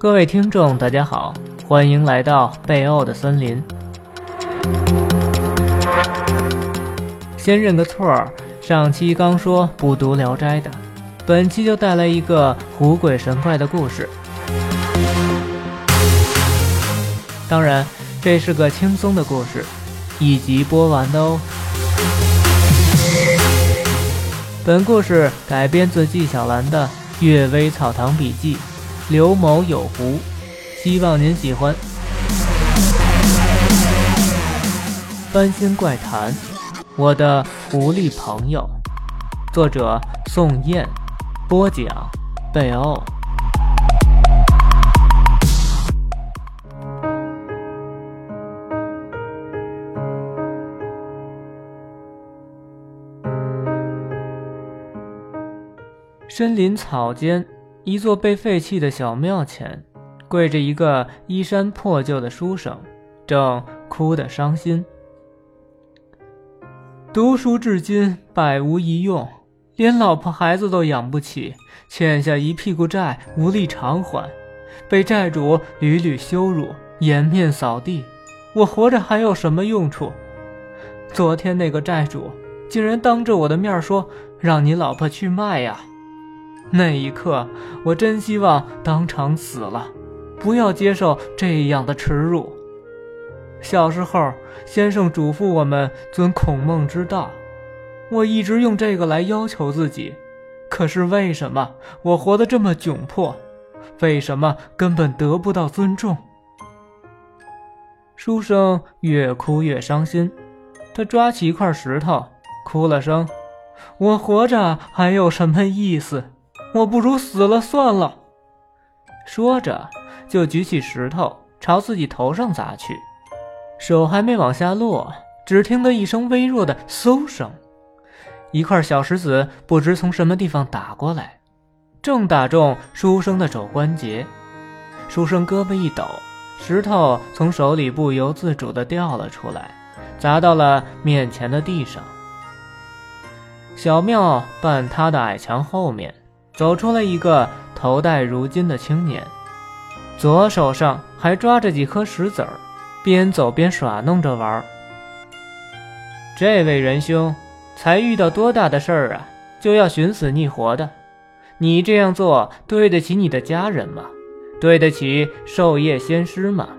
各位听众，大家好，欢迎来到贝欧的森林。先认个错儿，上期刚说不读《聊斋》的，本期就带来一个狐鬼神怪的故事。当然，这是个轻松的故事，一集播完的哦。本故事改编自纪晓岚的《阅微草堂笔记》。刘某有狐，希望您喜欢。翻新怪谈，我的狐狸朋友，作者宋燕，播讲贝欧。森林草间。一座被废弃的小庙前，跪着一个衣衫破旧的书生，正哭得伤心。读书至今百无一用，连老婆孩子都养不起，欠下一屁股债，无力偿还，被债主屡屡羞辱，颜面扫地。我活着还有什么用处？昨天那个债主竟然当着我的面说：“让你老婆去卖呀！”那一刻，我真希望当场死了，不要接受这样的耻辱。小时候，先生嘱咐我们遵孔孟之道，我一直用这个来要求自己。可是为什么我活得这么窘迫？为什么根本得不到尊重？书生越哭越伤心，他抓起一块石头，哭了声：“我活着还有什么意思？”我不如死了算了。说着，就举起石头朝自己头上砸去，手还没往下落，只听得一声微弱的“嗖”声，一块小石子不知从什么地方打过来，正打中书生的肘关节。书生胳膊一抖，石头从手里不由自主地掉了出来，砸到了面前的地上。小庙半塌的矮墙后面。走出了一个头戴如金的青年，左手上还抓着几颗石子儿，边走边耍弄着玩。这位仁兄，才遇到多大的事儿啊，就要寻死觅活的？你这样做对得起你的家人吗？对得起授业先师吗？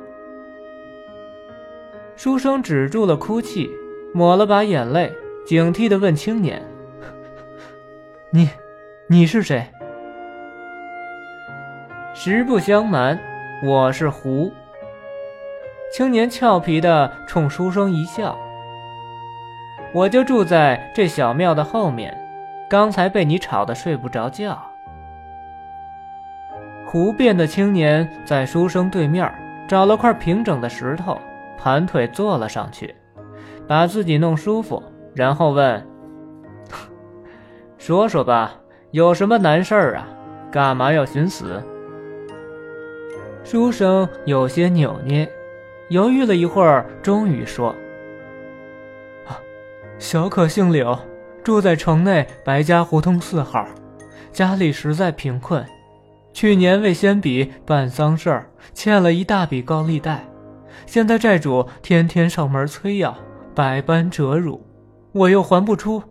书生止住了哭泣，抹了把眼泪，警惕地问青年：“ 你？”你是谁？实不相瞒，我是胡。青年俏皮的冲书生一笑。我就住在这小庙的后面，刚才被你吵得睡不着觉。胡变的青年在书生对面找了块平整的石头，盘腿坐了上去，把自己弄舒服，然后问：“ 说说吧。”有什么难事儿啊？干嘛要寻死？书生有些扭捏，犹豫了一会儿，终于说：“啊，小可姓柳，住在城内白家胡同四号，家里实在贫困，去年为先比办丧事儿，欠了一大笔高利贷，现在债主天天上门催要，百般折辱，我又还不出。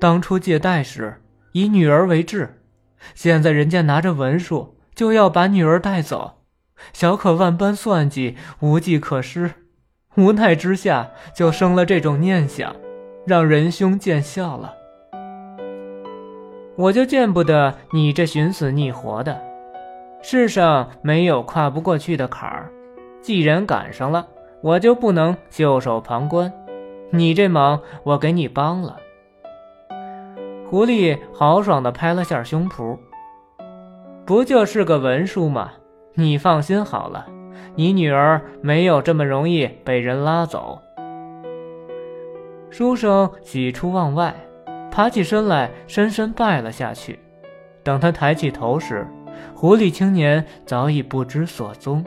当初借贷时。”以女儿为质，现在人家拿着文书就要把女儿带走，小可万般算计，无计可施，无奈之下就生了这种念想，让仁兄见笑了。我就见不得你这寻死觅活的，世上没有跨不过去的坎儿，既然赶上了，我就不能袖手旁观。你这忙，我给你帮了。狐狸豪爽地拍了下胸脯：“不就是个文书吗？你放心好了，你女儿没有这么容易被人拉走。”书生喜出望外，爬起身来，深深拜了下去。等他抬起头时，狐狸青年早已不知所踪。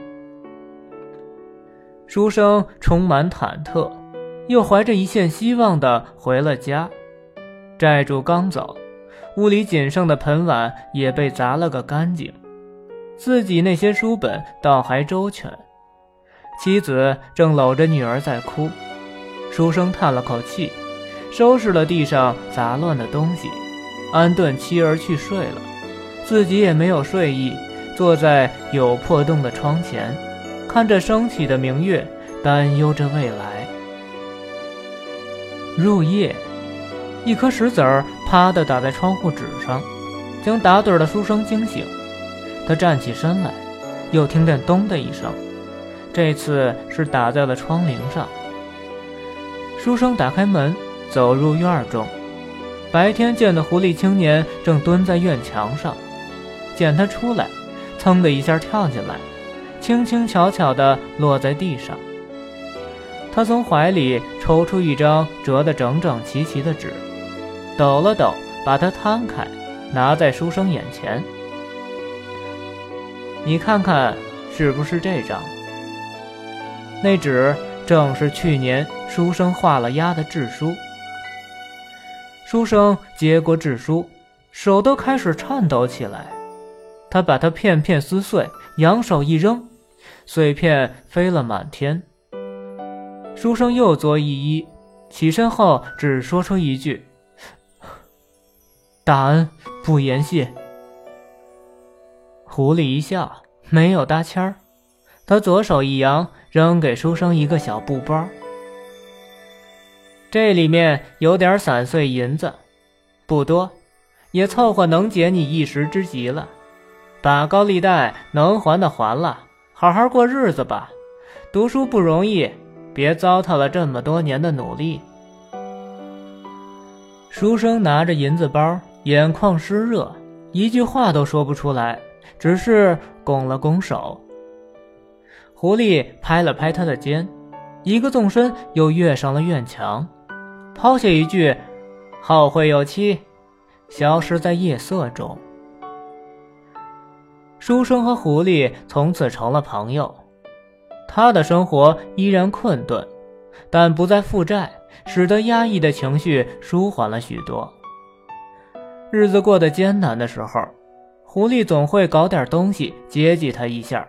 书生充满忐忑，又怀着一线希望地回了家。债主刚走，屋里仅剩的盆碗也被砸了个干净。自己那些书本倒还周全。妻子正搂着女儿在哭，书生叹了口气，收拾了地上杂乱的东西，安顿妻儿去睡了，自己也没有睡意，坐在有破洞的窗前，看着升起的明月，担忧着未来。入夜，一颗石子儿啪地打在窗户纸上，将打盹的书生惊醒。他站起身来，又听见“咚”的一声，这次是打在了窗棂上。书生打开门，走入院中，白天见的狐狸青年正蹲在院墙上，见他出来，噌的一下跳进来，轻轻巧巧地落在地上。他从怀里抽出一张折得整整齐齐的纸，抖了抖，把它摊开，拿在书生眼前。你看看，是不是这张？那纸正是去年书生画了押的制书。书生接过制书，手都开始颤抖起来。他把它片片撕碎，扬手一扔，碎片飞了满天。书生又作一揖，起身后只说出一句：“大恩不言谢。”狐狸一笑，没有搭腔儿。他左手一扬，扔给书生一个小布包。这里面有点散碎银子，不多，也凑合能解你一时之急了。把高利贷能还的还了，好好过日子吧。读书不容易，别糟蹋了这么多年的努力。书生拿着银子包，眼眶湿热，一句话都说不出来。只是拱了拱手，狐狸拍了拍他的肩，一个纵身又跃上了院墙，抛下一句“后会有期”，消失在夜色中。书生和狐狸从此成了朋友，他的生活依然困顿，但不再负债，使得压抑的情绪舒缓了许多。日子过得艰难的时候。狐狸总会搞点东西接济他一下，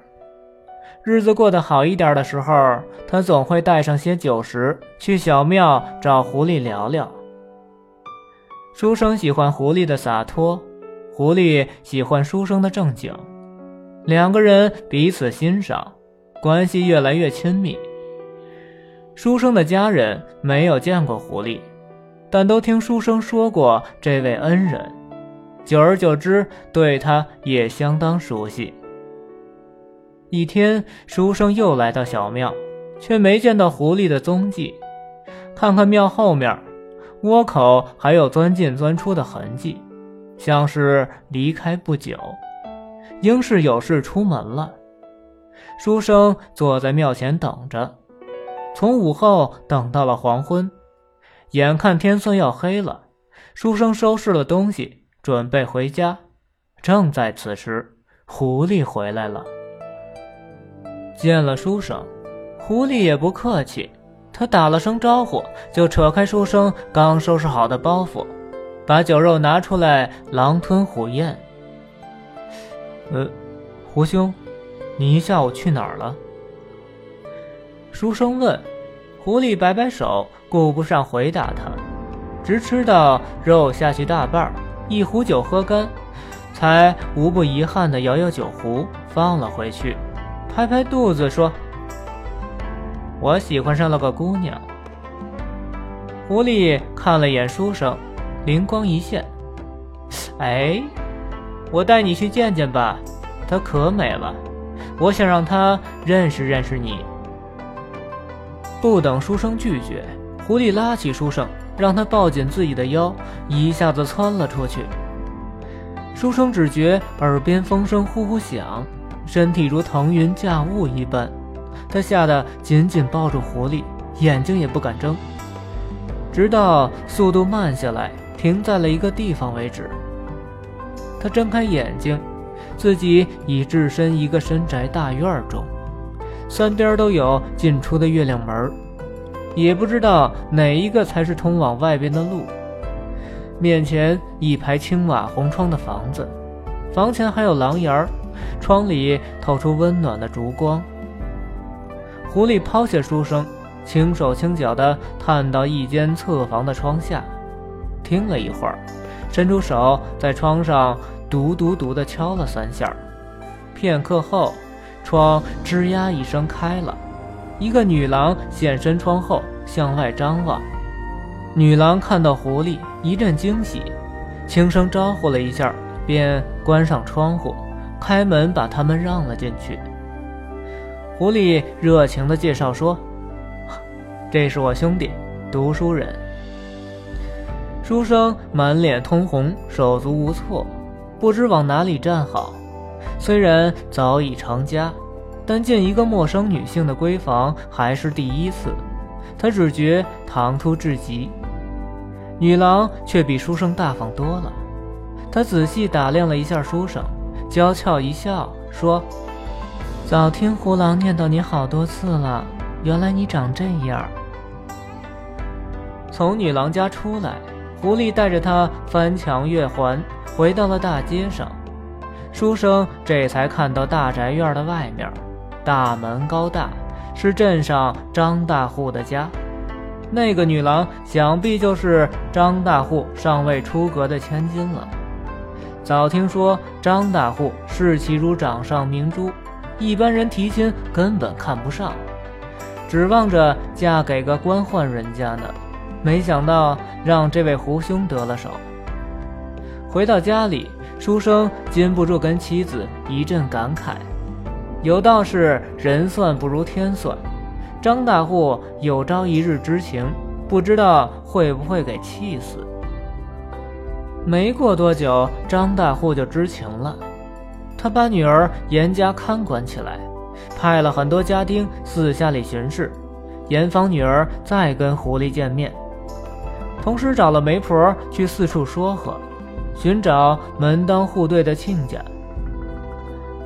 日子过得好一点的时候，他总会带上些酒食去小庙找狐狸聊聊。书生喜欢狐狸的洒脱，狐狸喜欢书生的正经，两个人彼此欣赏，关系越来越亲密。书生的家人没有见过狐狸，但都听书生说过这位恩人。久而久之，对他也相当熟悉。一天，书生又来到小庙，却没见到狐狸的踪迹。看看庙后面，窝口还有钻进钻出的痕迹，像是离开不久，应是有事出门了。书生坐在庙前等着，从午后等到了黄昏，眼看天色要黑了，书生收拾了东西。准备回家，正在此时，狐狸回来了。见了书生，狐狸也不客气，他打了声招呼，就扯开书生刚收拾好的包袱，把酒肉拿出来，狼吞虎咽。呃，胡兄，你一下午去哪儿了？书生问。狐狸摆摆手，顾不上回答他，直吃到肉下去大半。一壶酒喝干，才无不遗憾地摇摇酒壶，放了回去，拍拍肚子说：“我喜欢上了个姑娘。”狐狸看了眼书生，灵光一现：“哎，我带你去见见吧，她可美了，我想让她认识认识你。”不等书生拒绝，狐狸拉起书生。让他抱紧自己的腰，一下子窜了出去。书生只觉耳边风声呼呼响，身体如腾云驾雾一般，他吓得紧紧抱住狐狸，眼睛也不敢睁，直到速度慢下来，停在了一个地方为止。他睁开眼睛，自己已置身一个深宅大院中，三边都有进出的月亮门也不知道哪一个才是通往外边的路。面前一排青瓦红窗的房子，房前还有廊檐儿窗里透出温暖的烛光。狐狸抛下书生，轻手轻脚地探到一间侧房的窗下，听了一会儿，伸出手在窗上“嘟嘟嘟”地敲了三下。片刻后，窗吱呀一声开了，一个女郎现身窗后，向外张望。女郎看到狐狸，一阵惊喜，轻声招呼了一下，便关上窗户，开门把他们让了进去。狐狸热情地介绍说：“这是我兄弟，读书人。”书生满脸通红，手足无措，不知往哪里站好。虽然早已成家，但见一个陌生女性的闺房还是第一次，他只觉唐突至极。女郎却比书生大方多了，他仔细打量了一下书生，娇俏一笑，说。早听胡狼念叨你好多次了，原来你长这样。从女郎家出来，狐狸带着他翻墙越环，回到了大街上。书生这才看到大宅院的外面，大门高大，是镇上张大户的家。那个女郎想必就是张大户尚未出阁的千金了。早听说张大户视其如掌上明珠。一般人提亲根本看不上，指望着嫁给个官宦人家呢。没想到让这位胡兄得了手。回到家里，书生禁不住跟妻子一阵感慨：有道是人算不如天算，张大户有朝一日知情，不知道会不会给气死。没过多久，张大户就知情了。他把女儿严加看管起来，派了很多家丁私下里巡视，严防女儿再跟狐狸见面。同时找了媒婆去四处说和，寻找门当户对的亲家。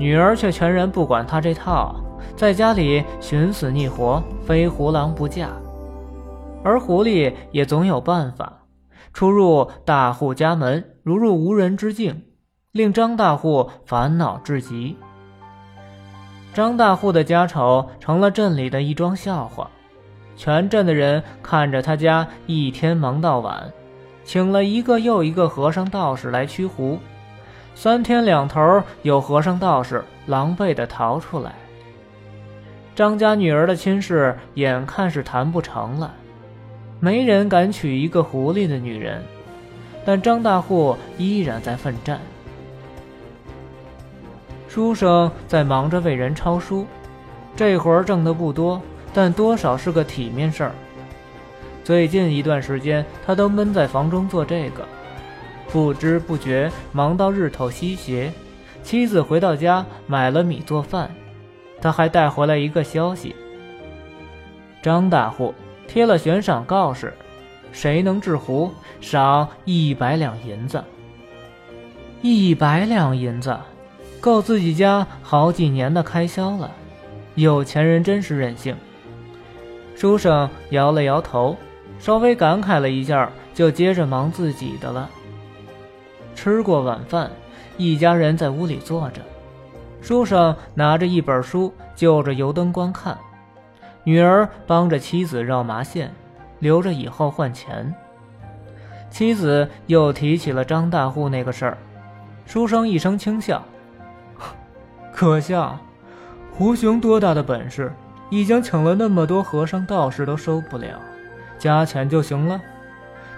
女儿却全然不管他这套，在家里寻死觅活，非胡狼不嫁。而狐狸也总有办法，出入大户家门，如入无人之境。令张大户烦恼至极。张大户的家丑成了镇里的一桩笑话，全镇的人看着他家一天忙到晚，请了一个又一个和尚道士来驱狐，三天两头有和尚道士狼狈地逃出来。张家女儿的亲事眼看是谈不成了，没人敢娶一个狐狸的女人，但张大户依然在奋战。书生在忙着为人抄书，这活儿挣的不多，但多少是个体面事儿。最近一段时间，他都闷在房中做这个，不知不觉忙到日头西斜。妻子回到家，买了米做饭，他还带回来一个消息：张大户贴了悬赏告示，谁能制壶，赏一百两银子。一百两银子。够自己家好几年的开销了，有钱人真是任性。书生摇了摇头，稍微感慨了一下，就接着忙自己的了。吃过晚饭，一家人在屋里坐着，书生拿着一本书，就着油灯观看，女儿帮着妻子绕麻线，留着以后换钱。妻子又提起了张大户那个事儿，书生一声轻笑。可笑，胡雄多大的本事，已经请了那么多和尚道士都收不了，加钱就行了。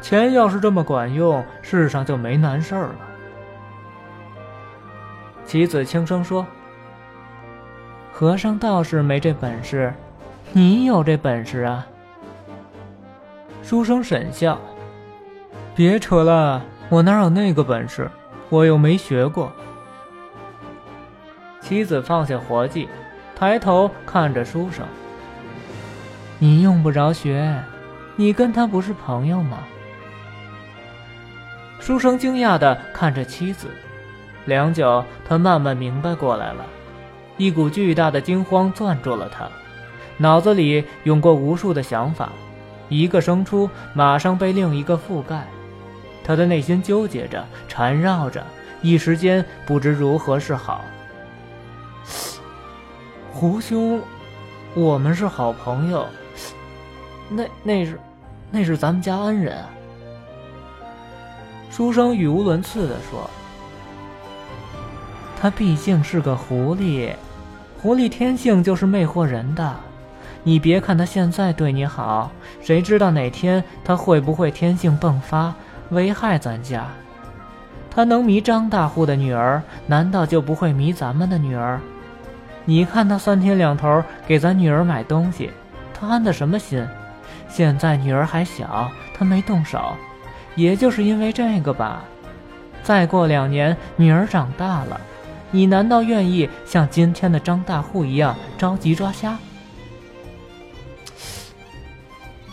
钱要是这么管用，世上就没难事儿了。妻子轻声说：“和尚道士没这本事，你有这本事啊。”书生沈笑：“别扯了，我哪有那个本事？我又没学过。”妻子放下活计，抬头看着书生：“你用不着学，你跟他不是朋友吗？”书生惊讶地看着妻子，良久，他慢慢明白过来了，一股巨大的惊慌攥住了他，脑子里涌过无数的想法，一个生出，马上被另一个覆盖，他的内心纠结着，缠绕着，一时间不知如何是好。胡兄，我们是好朋友。那那是，那是咱们家恩人。书生语无伦次的说：“他毕竟是个狐狸，狐狸天性就是魅惑人的。你别看他现在对你好，谁知道哪天他会不会天性迸发，危害咱家？他能迷张大户的女儿，难道就不会迷咱们的女儿？你看他三天两头给咱女儿买东西，他安的什么心？”现在女儿还小，他没动手，也就是因为这个吧。再过两年，女儿长大了，你难道愿意像今天的张大户一样着急抓瞎？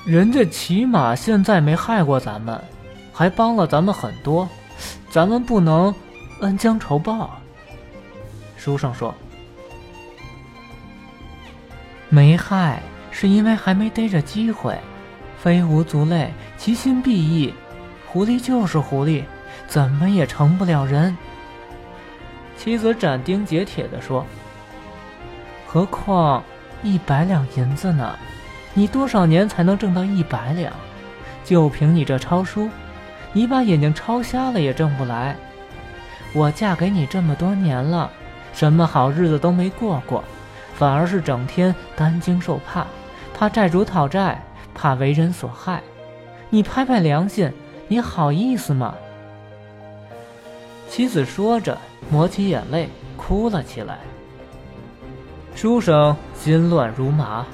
人家起码现在没害过咱们，还帮了咱们很多，咱们不能恩将仇报。书上说，没害。是因为还没逮着机会，非吾族类，其心必异。狐狸就是狐狸，怎么也成不了人。妻子斩钉截铁地说：“何况一百两银子呢？你多少年才能挣到一百两？就凭你这抄书，你把眼睛抄瞎了也挣不来。我嫁给你这么多年了，什么好日子都没过过，反而是整天担惊受怕。”怕债主讨债，怕为人所害，你拍拍良心，你好意思吗？妻子说着，抹起眼泪，哭了起来。书生心乱如麻，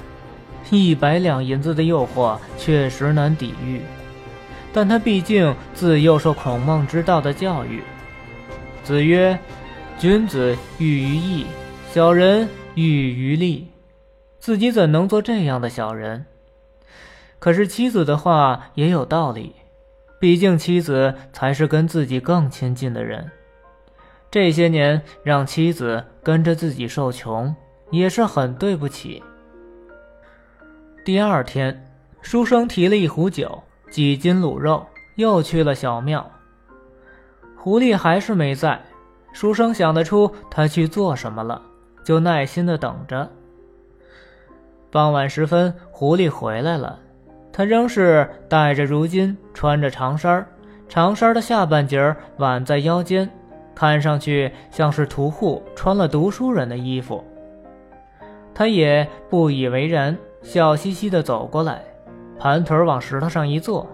一百两银子的诱惑确实难抵御，但他毕竟自幼受孔孟之道的教育。子曰：“君子喻于义，小人喻于利。”自己怎能做这样的小人？可是妻子的话也有道理，毕竟妻子才是跟自己更亲近的人。这些年让妻子跟着自己受穷，也是很对不起。第二天，书生提了一壶酒、几斤卤肉，又去了小庙。狐狸还是没在，书生想得出他去做什么了，就耐心的等着。傍晚时分，狐狸回来了。他仍是戴着如巾，穿着长衫长衫的下半截挽在腰间，看上去像是屠户穿了读书人的衣服。他也不以为然，笑嘻嘻地走过来，盘腿往石头上一坐。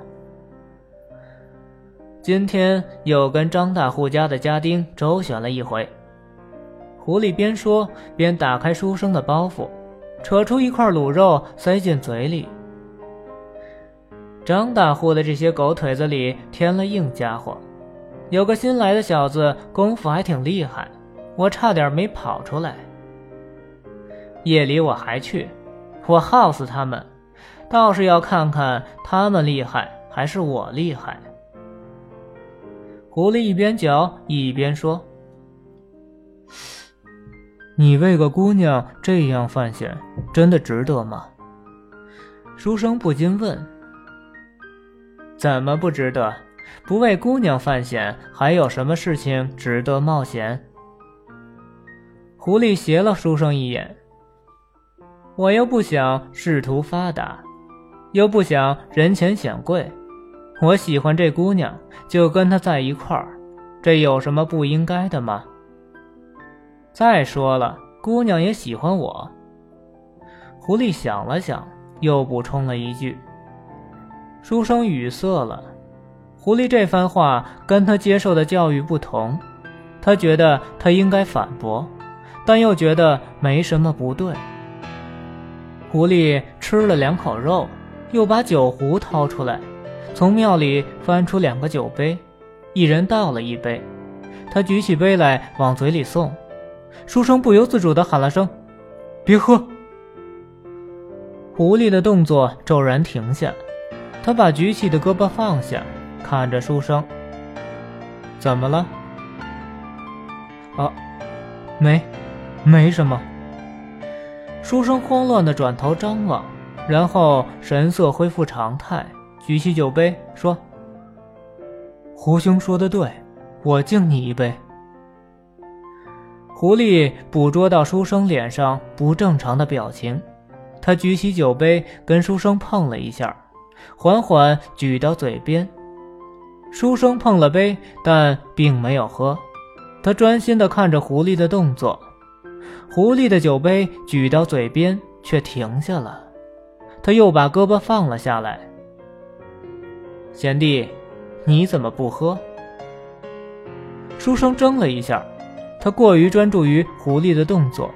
今天又跟张大户家的家丁周旋了一回。狐狸边说边打开书生的包袱。扯出一块卤肉塞进嘴里。张大户的这些狗腿子里添了硬家伙，有个新来的小子功夫还挺厉害，我差点没跑出来。夜里我还去，我耗死他们，倒是要看看他们厉害还是我厉害。狐狸一边嚼一边说。你为个姑娘这样犯险，真的值得吗？书生不禁问：“怎么不值得？不为姑娘犯险，还有什么事情值得冒险？”狐狸斜了书生一眼：“我又不想仕途发达，又不想人前显贵，我喜欢这姑娘，就跟她在一块儿，这有什么不应该的吗？”再说了，姑娘也喜欢我。狐狸想了想，又补充了一句。书生语塞了。狐狸这番话跟他接受的教育不同，他觉得他应该反驳，但又觉得没什么不对。狐狸吃了两口肉，又把酒壶掏出来，从庙里翻出两个酒杯，一人倒了一杯，他举起杯来往嘴里送。书生不由自主地喊了声：“别喝！”狐狸的动作骤然停下，他把举起的胳膊放下，看着书生：“怎么了？”“啊，没，没什么。”书生慌乱的转头张望，然后神色恢复常态，举起酒杯说：“胡兄说的对，我敬你一杯。”狐狸捕捉到书生脸上不正常的表情，他举起酒杯跟书生碰了一下，缓缓举到嘴边。书生碰了杯，但并没有喝，他专心地看着狐狸的动作。狐狸的酒杯举到嘴边，却停下了。他又把胳膊放了下来。贤弟，你怎么不喝？书生怔了一下，他过于专注于狐狸的动作，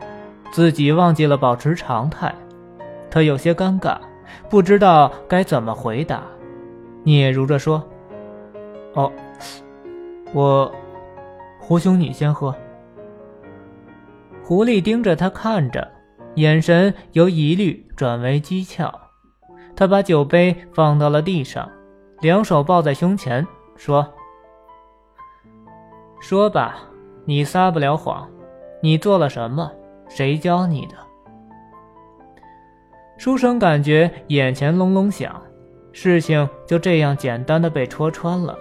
自己忘记了保持常态。他有些尴尬，不知道该怎么回答，嗫嚅着说：“哦，我，胡兄，你先喝。”狐狸盯着他看着，眼神由疑虑转为讥诮。他把酒杯放到了地上，两手抱在胸前，说：“说吧，你撒不了谎，你做了什么？谁教你的？”书生感觉眼前隆隆响，事情就这样简单的被戳穿了。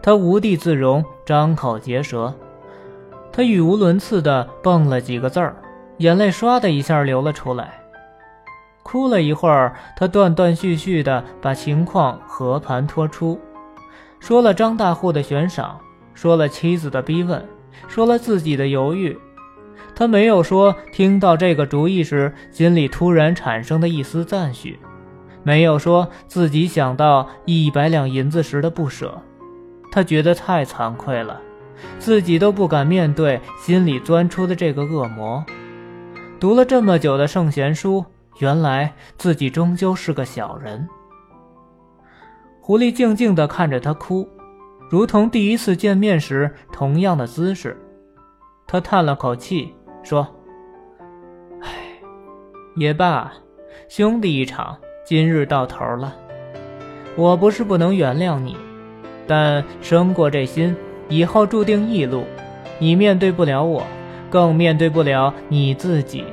他无地自容，张口结舌。他语无伦次的蹦了几个字儿，眼泪唰的一下流了出来。哭了一会儿，他断断续续的把情况和盘托出，说了张大户的悬赏，说了妻子的逼问，说了自己的犹豫。他没有说听到这个主意时心里突然产生的一丝赞许，没有说自己想到一百两银子时的不舍。他觉得太惭愧了。自己都不敢面对心里钻出的这个恶魔。读了这么久的圣贤书，原来自己终究是个小人。狐狸静静地看着他哭，如同第一次见面时同样的姿势。他叹了口气，说：“唉，也罢，兄弟一场，今日到头了。我不是不能原谅你，但生过这心。”以后注定异路，你面对不了我，更面对不了你自己。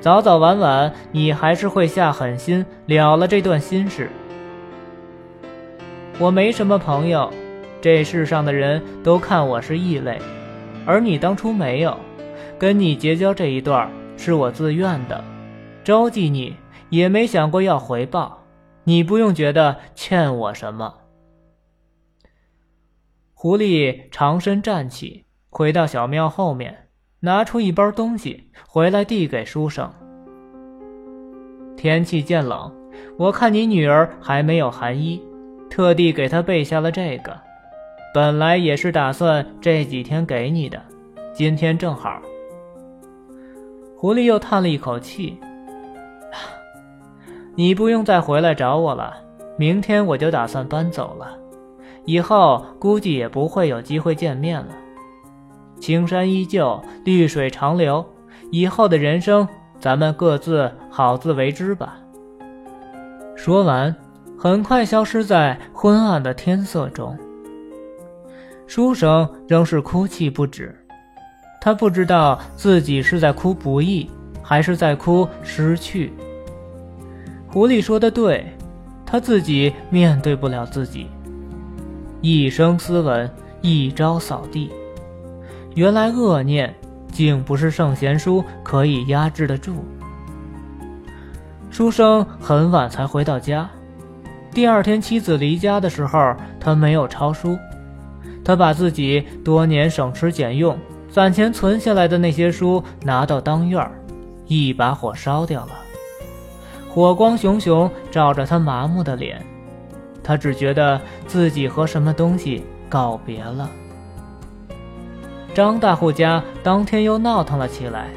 早早晚晚，你还是会下狠心了了这段心事。我没什么朋友，这世上的人都看我是异类，而你当初没有，跟你结交这一段是我自愿的，招济你也没想过要回报，你不用觉得欠我什么。狐狸长身站起，回到小庙后面，拿出一包东西回来递给书生。天气渐冷，我看你女儿还没有寒衣，特地给她备下了这个。本来也是打算这几天给你的，今天正好。狐狸又叹了一口气：“你不用再回来找我了，明天我就打算搬走了。”以后估计也不会有机会见面了。青山依旧，绿水长流。以后的人生，咱们各自好自为之吧。说完，很快消失在昏暗的天色中。书生仍是哭泣不止，他不知道自己是在哭不易，还是在哭失去。狐狸说的对，他自己面对不了自己。一生斯文，一朝扫地。原来恶念竟不是圣贤书可以压制得住。书生很晚才回到家。第二天妻子离家的时候，他没有抄书。他把自己多年省吃俭用攒钱存下来的那些书拿到当院儿一把火烧掉了。火光熊熊照着他麻木的脸。他只觉得自己和什么东西告别了。张大户家当天又闹腾了起来，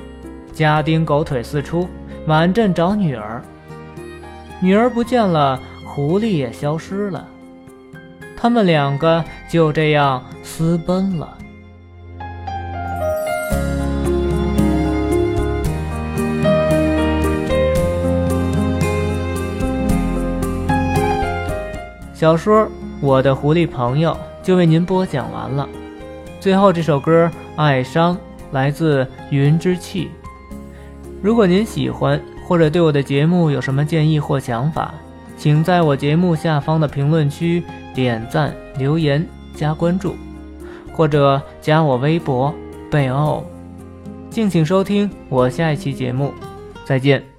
家丁狗腿四出，满镇找女儿。女儿不见了，狐狸也消失了，他们两个就这样私奔了。小说《我的狐狸朋友》就为您播讲完了。最后这首歌《爱伤》来自云之气。如果您喜欢或者对我的节目有什么建议或想法，请在我节目下方的评论区点赞、留言、加关注，或者加我微博贝欧敬请收听我下一期节目，再见。